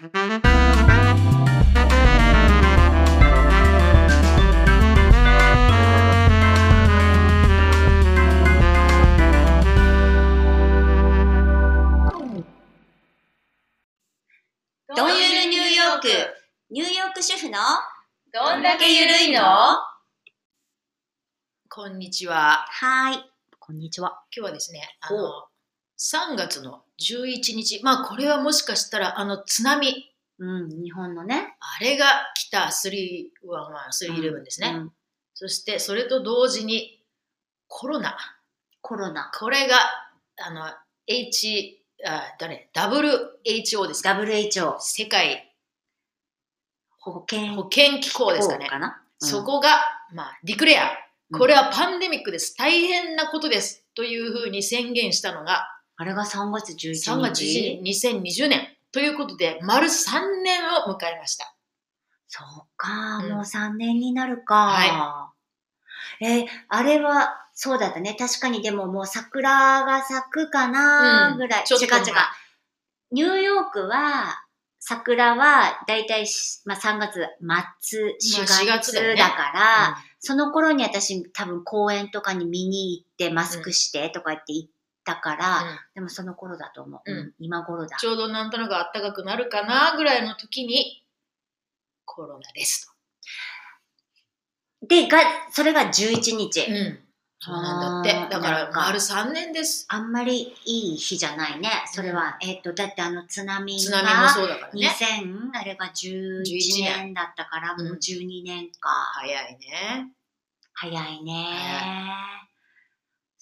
どんゆるニューヨーク、ニューヨーク主婦の？どんだけゆるいの？こんにちは。はーい。こんにちは。今日はですね、あほの、3月の11日、まあこれはもしかしたらあの津波、うん、日本のね。あれが来た311、311ですね。うんそしてそれと同時にコロナ。コロナ。これが、あの、H、あ、誰 ?WHO ですか？WHO、世界保健保健機構ですかね。かな？そこが、まあ、ディクレア。これはパンデミックです。大変なことです。というふうに宣言したのが、あれが3月11日？3月11日、2020年。ということで、丸3年を迎えました。そうか、うんもう3年になるか。はえーあれは、そうだったね。確かにでももう桜が咲くかなうんぐらい。ちょっと違う違う。ニューヨークは、桜はだいたいし、まあ、3月末、4 4月月だよねだから、その頃に私多分公園とかに見に行ってマスクしてとか言って行ったから、うんでもその頃だと思う。うんうん今頃だ。ちょうどなんとなく暖かくなるかなぐらいの時に、コロナですで、が、それが11日。と。うん。そうなんだあーって。だから、丸3年です。あんまりいい日じゃないね。それは、えっ、と、だってあの津波が津波もそうだからね。2000、あれが11 11年だったから、もううん12年か。早いね。早いね早。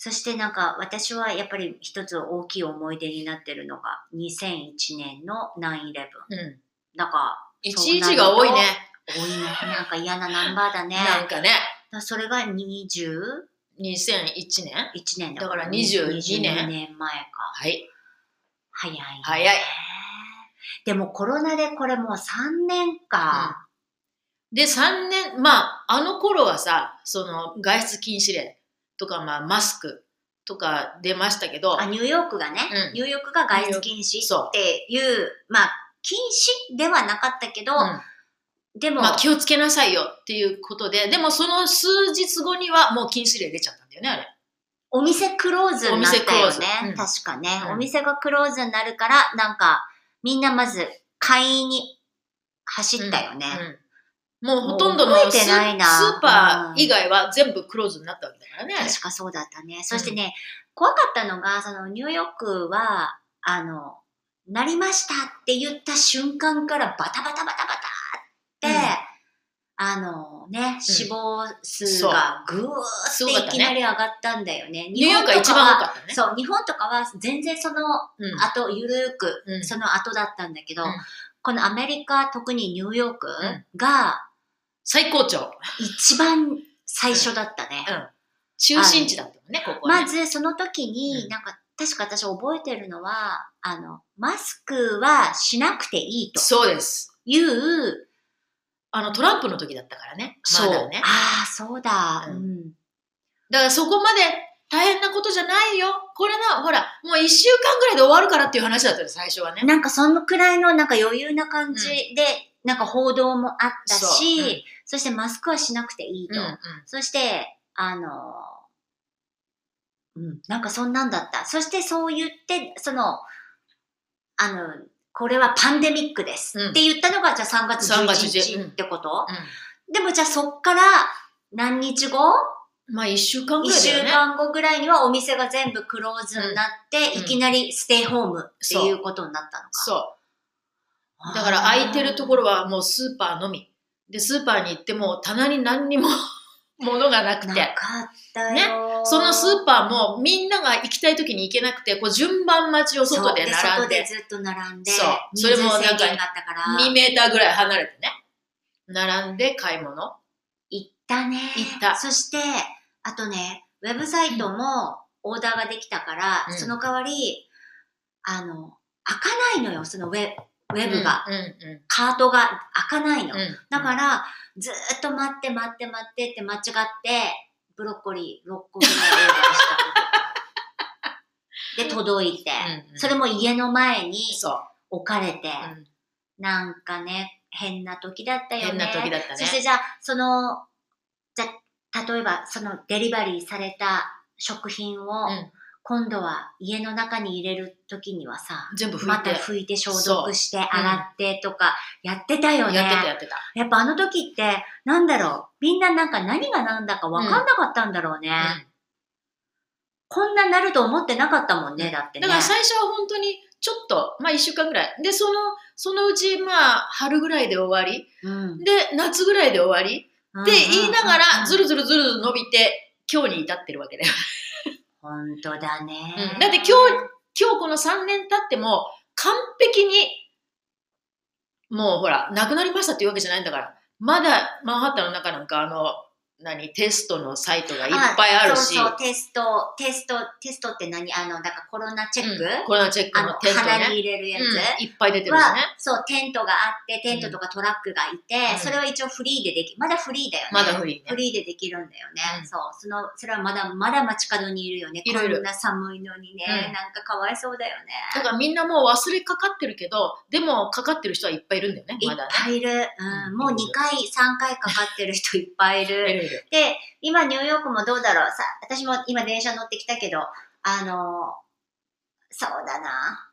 そしてなんか私はやっぱり一つ大きい思い出になってるのが2001年の9-11。うん。なんか、11が多いね。多いね。なんか嫌なナンバーだね。なんかね。だそれが21 2001年？年だだから22年22年前か。はい。早い、ね。早い。でもコロナでこれもう3年か。で、3年、まあ、あの頃はさ、その外出禁止令とか、まあ、マスクとか出ましたけど、あ、ニューヨークがね、うん。ニューヨークが外出禁止っていう、まあ、禁止ではなかったけど、うん。でも、まあ、気をつけなさいよっていうことで、でもその数日後にはもう禁止令出ちゃったんだよね、あれ。お店クローズになったよね。うん。確かね、うん。お店がクローズになるから、なんか、みんなまず買いに走ったよね。うんもうほとんどのススーパー以外は全部クローズになったわけだからね。確かそうだったね。そしてね、怖かったのが、そのニューヨークは、あの、なりましたって言った瞬間からバタバタバタバタって、うん。あのね、死亡数がぐーっていきなり上がったんだよね。ニューヨークが一番多かったね。そう、日本とかは全然そのうん。後、ゆるーく、うん。その後だったんだけど、うん。このアメリカ、特にニューヨークん。が最高潮。一番最初だったね。うん中心地だったもんね、ここはね。まずその時に、うんなんか、確か私覚えてるのは、あの、マスクはしなくていいとそうです。いう、あの、トランプの時だったからね。まそう。だね。ああ、そうだ。ううんん。だからそこまで大変なことじゃないよ。これな、ほら、もう一週間ぐらいで終わるからっていう話だったよ、最初はね。なんかそのくらいのなんか余裕な感じで、なんか報道もあったし、そううんそしてマスクはしなくていいと。うんうんそして、あの、うん、なんかそんなんだった。そしてそう言って、その、あの、これはパンデミックです、うんって言ったのが、じゃあ3月3 11月日11ってこと、うでもじゃあそっから何日後？んまあ一週間ぐ ?1 週らいだよね。間後ぐらいにはお店が全部クローズになって、うんいきなりステイホームっていうことになったのか。そう。だから空いてるところはもうスーパーのみ。で、スーパーに行っても棚に何にも 物がなくなて。かったよ、そのスーパーもみんなが行きたい時に行けなくて、こう順番待ちを外で並んで、そう外でずっと並んで、そうそれもなんか人数制限があったから、2メーターぐらい離れてね。並んで買い物。行ったね。行ったそして、あとね、ウェブサイトもオーダーができたから、うんその代わり、あの、開かないのよ、そのウェウェブが。うんうんカートが開かないの。うん。だから、ずーっと待って待って待ってって間違って、ブロッコリー6個ぐらいオーダーした。で、届いて、うんうんそれも家の前に。置かれて、うんなんかね、変な時だったよね。変な時だったねそしてじゃあ、その、じゃあ例えばそのデリバリーされた食品を、うん今度は家の中に入れる時にはさ、全部拭いて。また拭いて消毒してん洗ってとかやってたよね。やってたやってた。やっぱあの時って、なんだろう、みんななんか何が何だか分かんなかったんだろうね。こんななると思ってなかったもんね、だってね。だから最初は本当にちょっと、まあ1週間ぐらい。で、その、そのうちまあ春ぐらいで終わり。うん、で、夏ぐらいで終わり。って言いながら、ずる。るずるずるずる伸びて、今日に至ってるわけだよ。本当だね、うん。だって今日、今日この3年経っても、完璧に、もうほら、亡くなりましたっていうわけじゃないんだから、まだマンハッタンの中なんか、あの、何、テストのサイトがいっぱいあるし、そうそう、テスト、テスト、テストって何？あの、だからコロナチェック、うんコロナチェックあの、のテント鼻にね。入れるやつ？うんいっぱい出てるしはね。、そう、テントがあって、テントとかトラックがいて、うんそれは一応フリーででき、まだフリーだよね。まだフリーねフリーでできるんだよね。うんそう、その、それはまだ、まだ街角にいるよね。いるいるこんな寒いのにね、うんなんかかわいそうだよね。だからみんなもう忘れかかってるけど、でもかかってる人はいっぱいいるんだよね、いっまだね。ぱいいる。ううんん、もう2回、3回かかってる人いっぱいいいる。で、今ニューヨークもどうだろう？さ、私も今電車乗ってきたけど、あの、そうだな。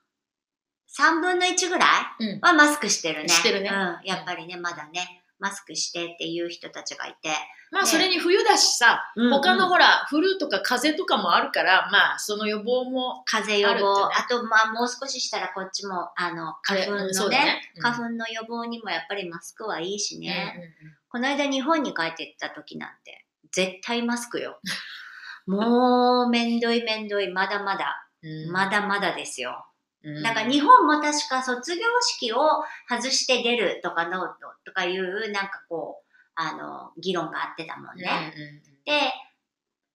3分の1ぐらい？うん。はマスクしてるね。してるね。うん、やっぱりね、まだね、マスクしてっていう人たちがいて。ねまあそれに冬だしさ、うんうん。他のほら、フルとか風邪とかもあるから、まあその予防も、風邪予防、あと、まあ、もう少ししたらこっちも、あの、花粉のね、だね。うん。花粉の予防にもやっぱりマスクはいいしね。うんうんうんこの間日本に帰ってった時なんて、絶対マスクよ。もう、めんどいめんどい、まだまだ、うん。まだまだですよ。うん。だから日本も確か卒業式を外して出るとかのとかいう、なんかこう、あの、議論があってたもんね。うんうんうん。で、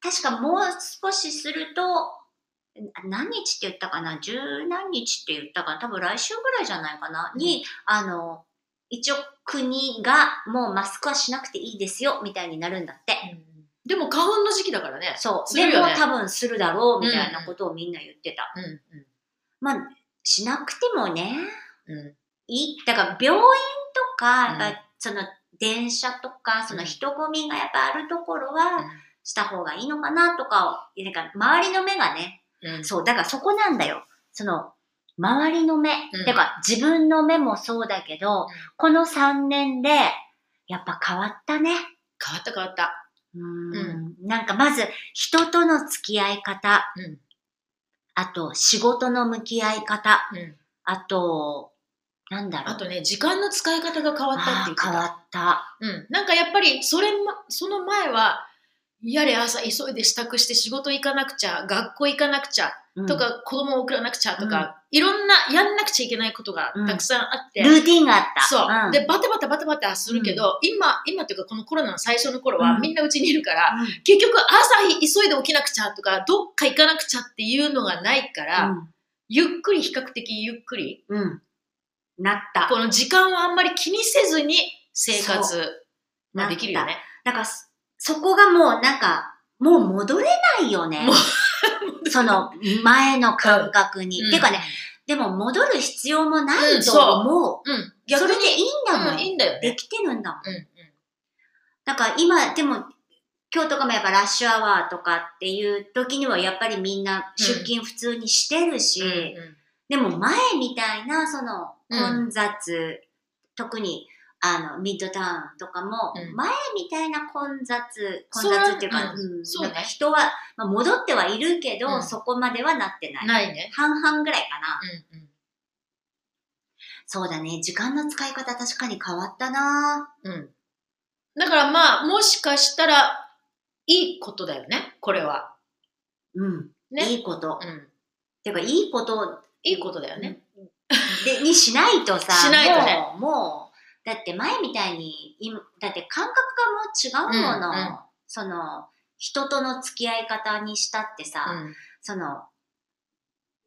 確かもう少しすると、何日って言ったかな？十何日って言ったかな？多分来週ぐらいじゃないかな、うん。に、あの、一応国がもうマスクはしなくていいですよ、みたいになるんだって。でも花粉の時期だからね。そう。ねでも多分するだろう、みたいなことをみんな言ってた。うんうんまあ、しなくてもね、うんいい。だから病院とか、やっぱその電車とか、その人混みがやっぱあるところは、した方がいいのかなとかを、なんか周りの目がね、うんそう、だからそこなんだよ。その、周りの目。うんてか、自分の目もそうだけど、この3年で、やっぱ変わったね。変わった変わった。うーん。なんかまず、人との付き合い方。うんあと、仕事の向き合い方。うんあと、なんだろう。あとね、時間の使い方が変わったって言ってた。あー変わった。うん。なんかやっぱり、それま、その前は、やれ朝急いで支度して仕事行かなくちゃ、学校行かなくちゃ、うんとか、子供を送らなくちゃとか、いろんな、やんなくちゃいけないことがたくさんあって、ルーティンがあった。そう、んで、バタバタバタバタするけど、今、今っていうかこのコロナの最初の頃は、うんみんなうちにいるから、うん結局朝急いで起きなくちゃとか、どっか行かなくちゃっていうのがないから、ゆっくり、比較的ゆっくり、うん。うん。なった。この時間をあんまり気にせずに生活ができるよね。だからそ、そこがもうなんか、もう戻れないよねも。その前の感覚に。うんてかね、でも戻る必要もないうんと思う。うん、そ逆にれでいいんだもん。うん、いいんだよね。できてるんだもん。うんうんだから今、でも、今日とかもやっぱラッシュアワーとかっていう時にはやっぱりみんな出勤普通にしてるし、うんでも前みたいなその混雑、特にあのミッドタウンとかも、うん前みたいな混雑、混雑っていうか、うんうんそうね人は、まあ、戻ってはいるけど、うんそこまではなってない。ないね。半々ぐらいかな。うんうんそうだね。時間の使い方確かに変わったなうん。だからまあ、もしかしたら、いいことだよね、これは。うん。ね。いいこと。うん。てか、いいこといいことだよね。でにしないとさ、しないとねもう、もう、だって前みたいに、今だって感覚がもう違うもの、うんうん。その、人との付き合い方にしたってさ、うん。その、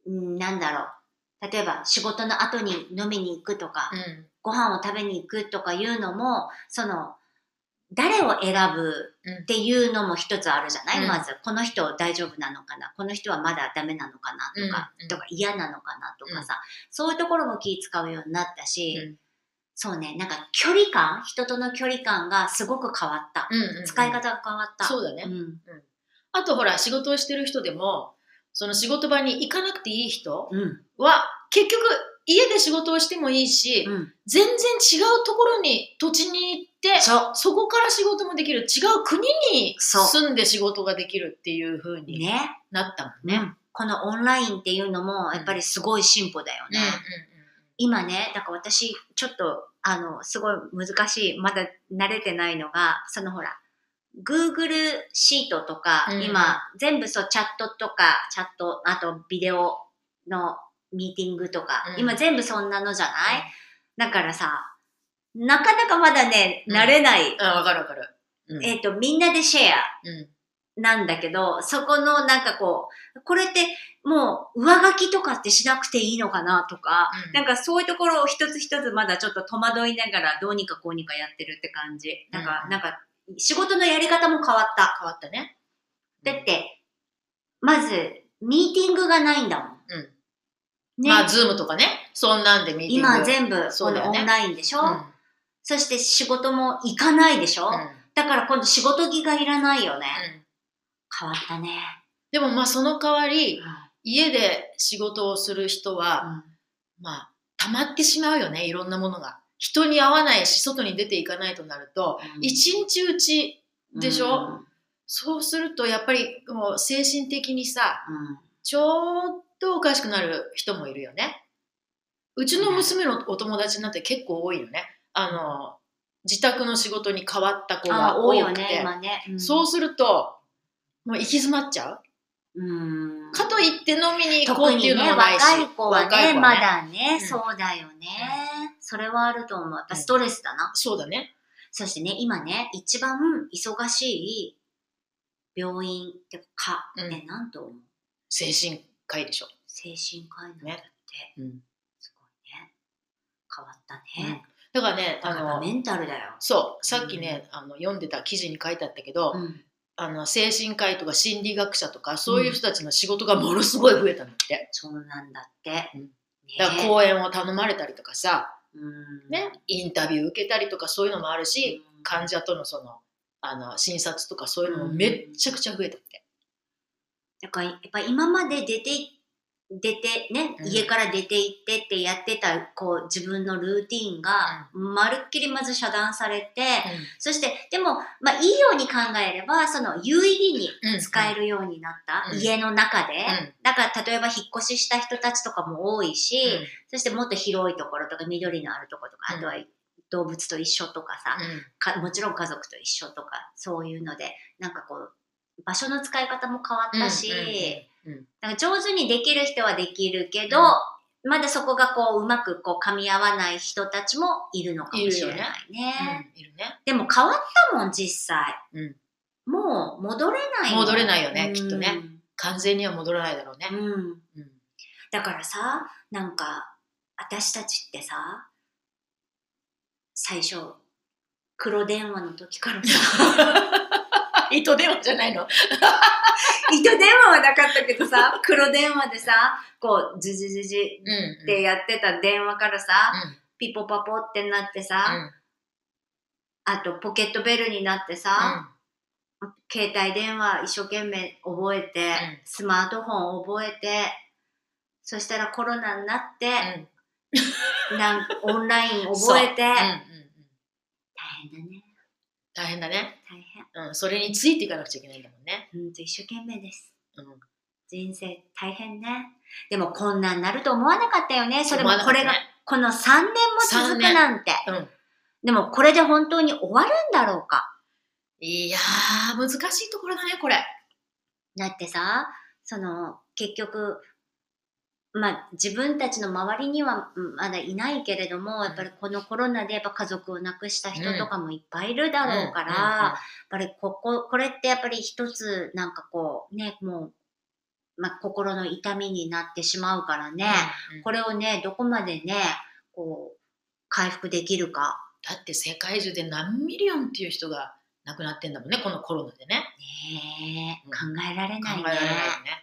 うんなんだろう。例えば仕事の後に飲みに行くとか、うん。ご飯を食べに行くとかいうのも、その、誰を選ぶっていうのも一つあるじゃない、うん。まず、この人大丈夫なのかな？この人はまだダメなのかな？とか、うんうんとか嫌なのかな？とかさ、そういうところも気使うようになったし、そうね、なんか距離感、人との距離感がすごく変わった。うんうんうん使い方が変わった。そうだね。うん。あとほら、仕事をしてる人でも、その仕事場に行かなくていい人うん。は、結局、家で仕事をしてもいいし、うん。全然違うところに、土地に行って、そそこから仕事もできる。違う国に住んで仕事ができるっていう風う。にね。なったもんね。ね。このオンラインっていうのも、やっぱりすごい進歩だよね。今ね、だから私、ちょっと、あの、すごい難しい、まだ慣れてないのが、そのほら、Google シートとか、うん。今、全部そう、チャットとか、チャット、あとビデオのミーティングとか、うん。今全部そんなのじゃない、だからさ、なかなかまだね、慣れない。うん、わかるわかる。うん。えっ、と、みんなでシェア。うんなんだけど、そこのなんかこう、これってもう上書きとかってしなくていいのかなとか、うんなんかそういうところを一つ一つまだちょっと戸惑いながらどうにかこうにかやってるって感じ。なんか、うんなんか仕事のやり方も変わった。変わったね。だって、まず、ミーティングがないんだもん。うんね。まあ、ズームとかね、そんなんでミーティング。今全部そうだよねオンラインでしょ、うんそして仕事も行かないでしょ、うんだから今度仕事着がいらないよね。うん変わったね。でもまあ、その代わりう、ん家で仕事をする人は、うんまあ、溜まってしまうよね、いろんなものが。人に会わないし、外に出ていかないとなると、うん一日うちでしょ、うんそうすると、やっぱりもう精神的にさ、うんちょっとおかしくなる人もいるよね。うちの娘のお友達なんて結構多いよね。あの、自宅の仕事に変わった子あが多いよ多くて、ね、今ね。うんそうすると、もう行き詰まっちゃう？うんかといって飲みに行こうっていうのもないし。若い子はね、若い子まだね、うんそうだよね。それはあると思う。やっぱストレスだな。そうだね。そしてね、今ね、一番忙しい病院ってか、うんね、なんと思う？精神科医でしょ。精神科医なんだって。ねうんすごいね。変わったね。だからね、あの、メンタルだよ。そう、さっきね、あの読んでた記事に書いてあったけど、うん。あの精神科医とか心理学者とかそういう人たちの仕事がものすごい増えたんだって。そうなんだって。うんねだから講演を頼まれたりとかさ、うんね、インタビュー受けたりとかそういうのもあるし、うん患者とのそのあの診察とかそういうのもめっちゃくちゃ増えたって。だからやっぱ今まで出てい出てね、うん。家から出て行ってってやってたこう自分のルーティンがまるっきりまず遮断されて、そしてでも、まあ、いいように考えればその有意義に使えるようになった、うん。家の中で、うん。だから例えば引っ越しした人たちとかも多いし、うん。そしてもっと広いところとか緑のあるところとか、うん。あとは動物と一緒とかさ、うん。かもちろん家族と一緒とかそういうのでなんかこう場所の使い方も変わったし、なんか上手にできる人はできるけど、うんまだそこがこううまくこう噛み合わない人たちもいるのかもしれないね。うんいるね。でも変わったもん実際。うんもう戻れない戻れないよねうんきっとね完全には戻らないだろうね。うん。うんだからさ、なんか私たちってさ、最初黒電話の時からさ、糸電話じゃないの。糸電話はなかったけどさ、黒電話でさ、こう、ズジズジうんってやってた電話からさ、ピポパポってなってさ、あとポケットベルになってさ、携帯電話一生懸命覚えて、うん。スマートフォン覚えて、そしたらコロナになって、なん オンライン覚えて、うんうんうん。大変だね。大変だね。大変。うん、それについていかなくちゃいけないんだもんね。うんと一生懸命です。うん人生大変ね。でもこんなんなると思わなかったよね。それもこれが、この3年も続くなんて。うんでもこれで本当に終わるんだろうか。いやー、難しいところだね、これ。だってさ、その、結局、まあ自分たちの周りにはうんまだいないけれども、やっぱりこのコロナでやっぱ家族を亡くした人とかもいっぱいいるだろうから、やっぱりここ、これってやっぱり一つなんかこう、ね、もう、まあ心の痛みになってしまうからね、これをね、どこまでね、こう、回復できるか。だって世界中で何ミリオンっていう人が亡くなってんだもんね、このコロナでね。ねえ、うん考えられ考ないね。えられないよね。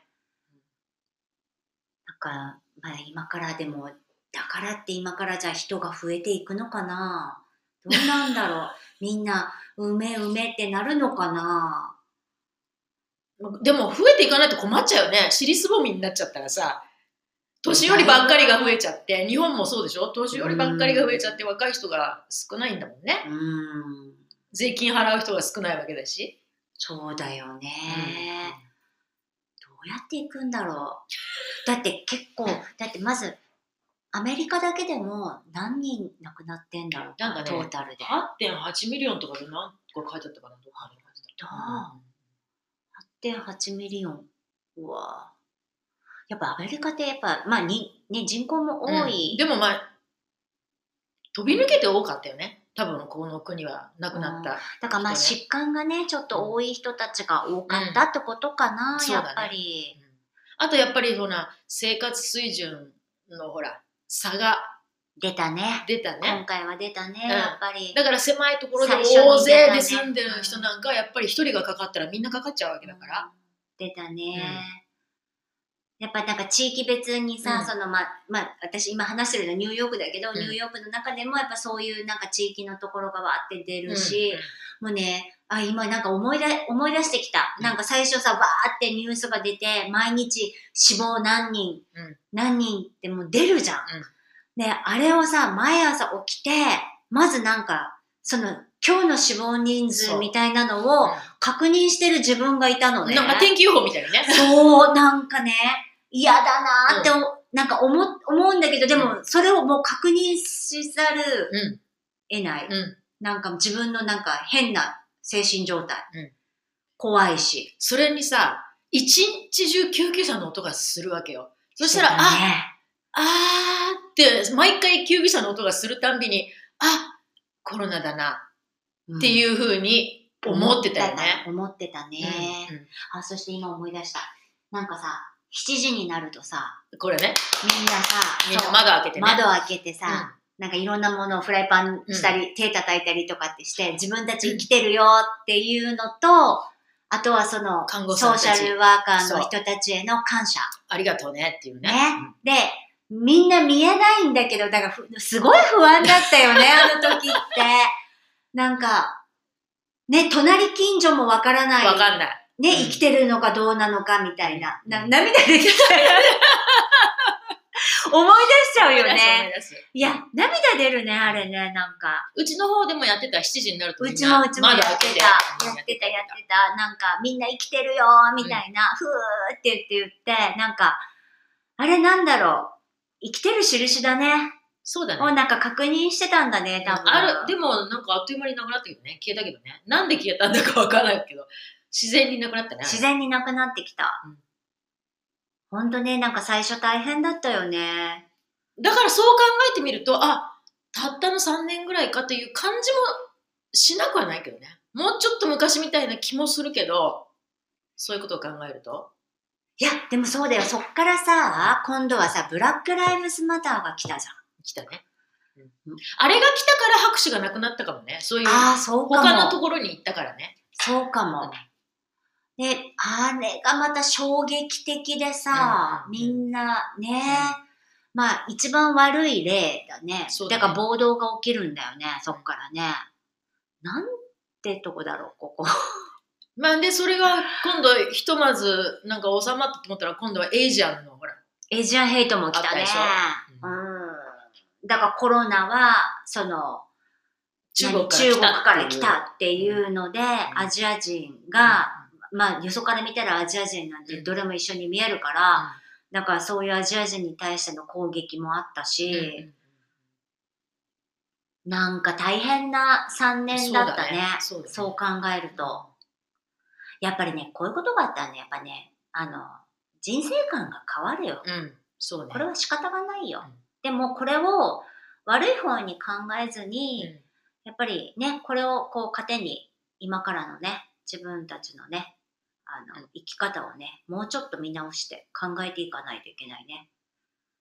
か、まあ、今からでもだからって今からじゃあ人が増えていくのかな？どうなんだろう？みんな、うめうめってなるのかな？でも増えていかないと困っちゃうよね。尻すぼみになっちゃったらさ、年寄りばっかりが増えちゃって、日本もそうでしょ？年寄りばっかりが増えちゃって若い人が少ないんだもんね。うん。税金払う人が少ないわけだし。そうだよね。どうやっていくんだろう？だって結構、だってまず、アメリカだけでも何人亡くなってんだろうなんかねトータルで。8.8 million とかで何とか書いてあったかなどっかに書いてあった8.8 million。うわやっぱアメリカってやっぱ、まあに、ね、人口も多い。うんでもまあ、飛び抜けて多かったよね。多分この国は亡くなった。だからまあ疾患がね、ちょっと多い人たちが多かったってことかな、うんやっぱり。うんあとやっぱりほら、生活水準のほら、差が出たね。出たね。今回は出たね、うんやっぱり。だから狭いところで大勢で住んでる人なんかはやっぱり一人がかかったらみんなかかっちゃうわけだから。出たね、やっぱなんか地域別にさ、うんそのまあまあ私今話してるのはニューヨークだけど、うんニューヨークの中でもやっぱそういうなんか地域のところがわーって出るし、もうねあ今なんか思い出思い出してきた、うんなんか最初さわーってニュースが出て毎日死亡何人、うん何人ってもう出るじゃん、うんであれをさ毎朝起きてまずなんかその今日の死亡人数みたいなのを確認してる自分がいたのね。なんか天気予報みたいにね。そう、なんかね、嫌だなーってお、なんか思思うんだけど、でも、それをもう確認しざるうん。得ない。うん。なんか自分のなんか変な精神状態。うん怖いし。それにさ、一日中救急車の音がするわけよ。そしたら、そうだあ、ね、あーって、毎回救急車の音がするたんびに、あ、コロナだなってういうふうにん思ってたよね。思ってたね。うんあ、そして今思い出した。なんかさ、7時になるとさ、うんこれね、みんなさ、みんな窓開けてね。窓開けてさ、なんかいろんなものをフライパンしたり、手叩いたりとかってして、自分たち生きてるよっていうのと、あとはその、看護師ソーシャルワーカーの人たちへの感謝。ありがとうねっていうね。ね。で、みんな見えないんだけど、だからふすごい不安だったよね、あの時って。なんか、ね、隣近所もわからない。わかんない。ね、うん生きてるのかどうなのかみたいな。なうん涙出てきた。思い出しちゃうよね。いや、涙出るね、あれね、なんか。うちの方でもやってた7時になるとみんうちなもうちもや窓ってた。やってた、やってた。なんか、みんな生きてるよみたいな、ふーって言って言って、なんか、あれなんだろう。生きてる印だね。そうだね。をなんか確認してたんだね、多分。ある、でもなんかあっという間になくなったけどね。消えたけどね。なんで消えたんだかわからないけど、自然になくなったね。自然になくなってきたうん。ほんとね、なんか最初大変だったよね。だからそう考えてみると、あ、たったの3年ぐらいかという感じもしなくはないけどね。もうちょっと昔みたいな気もするけど、そういうことを考えると。いや、でもそうだよ。そっからさ、今度はさ、ブラックライブズマターが来たじゃん。来たね。うんあれが来たから拍手がなくなったかもね。そういう。他のところに行ったからね。そうかも。で、あれがまた衝撃的でさ、うんみんなね、まあ一番悪い例だね。だから暴動が起きるんだよね、そっからね。なんてとこだろう、ここ。まあで、それが今度ひとまずなんか収まったと思ったら今度はエイジアンのほら。エイジアンヘイトも来たねたでしょ。うん。だからコロナは、その、中国かから来たっていうので、アジア人が、まあ、よそから見たらアジア人なんてどれも一緒に見えるから、だからそういうアジア人に対しての攻撃もあったし、なんか大変な3年だったね。そうだねそう考えると。やっぱりね、こういうことがあったらね、やっぱね、あの、人生観が変わるよ。うん、そうね。これは仕方がないようん。でもこれを悪い方に考えずに、うんやっぱりね、これをこう糧に、今からのね、自分たちのね、あの、うん生き方をね、もうちょっと見直して考えていかないといけないね。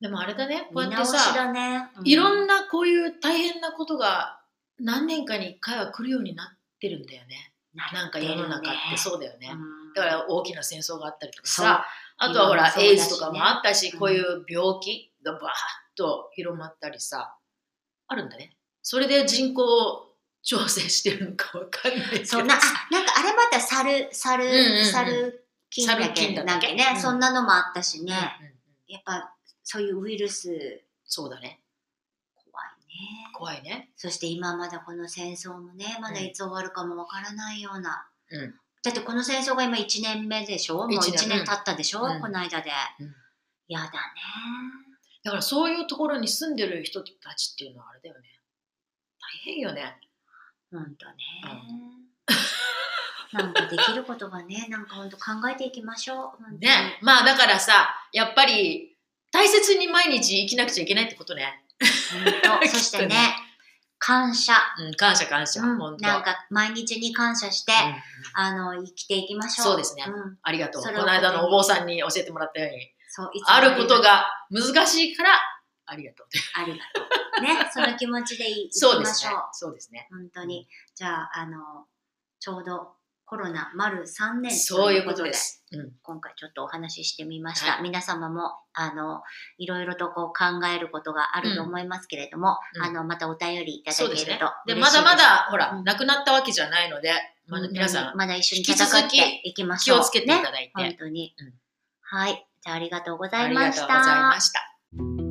でもあれだね、こう見やってさ、ね。いろなんなこういう大変なことが何年かに1回は来るようになってるんだよね。なんか世の中ってそうだよね。だから大きな戦争があったりとかさ、あとはほら、ねエイズとかもあったし、うんこういう病気がバーッと広まったりさ、あるんだね。それで人口を調整してるのかわかんないけど。そうな、あ、なんかあれまた猿、猿、んうんうん猿菌だ猿け？菌だっけ？なんかね、うんそんなのもあったしうんうんね。うんやっぱ、そういうウイルス、そうだね。怖いね。怖いね。そして今まだこの戦争もね、まだいつ終わるかもわからないような。うん。だってこの戦争が今1年目でしょ？もう一年1年経ったでしょ、うんこの間で。うんやだね。だからそういうところに住んでる人たちっていうのはあれだよね。大変よね。ほんとね。なんかできることがね、なんかほんと考えていきましょう。ね。まあだからさ、やっぱり大切に毎日生きなくちゃいけないってことね。ほんと。そしてね、感謝。うん、感謝感謝。うん本当。なんか毎日に感謝して、うんあの、生きていきましょう。そうですねんありがとう。この間のお坊さんに教えてもらったように、そう、いつもあることが難しいから、ありがとう。ありがとう。ね、その気持ちでいいき そうですねましょう。。そうですね。本当に。じゃあ、あの、ちょうどコロナ丸3年そういうことです。うん。今回ちょっとお話ししてみました。は皆様も、あの、いろいろとこう考えることがあると思いますけれども、うんあの、またお便りいただけると。で、嬉しいですまだまだ、ほら、うんなくなったわけじゃないので、まだ皆さん、まだ一緒に戦っていきましょう。気をつけていただいて、ね、本当に。うんはい。じゃあ、ありがとうござありいました。がとうございました。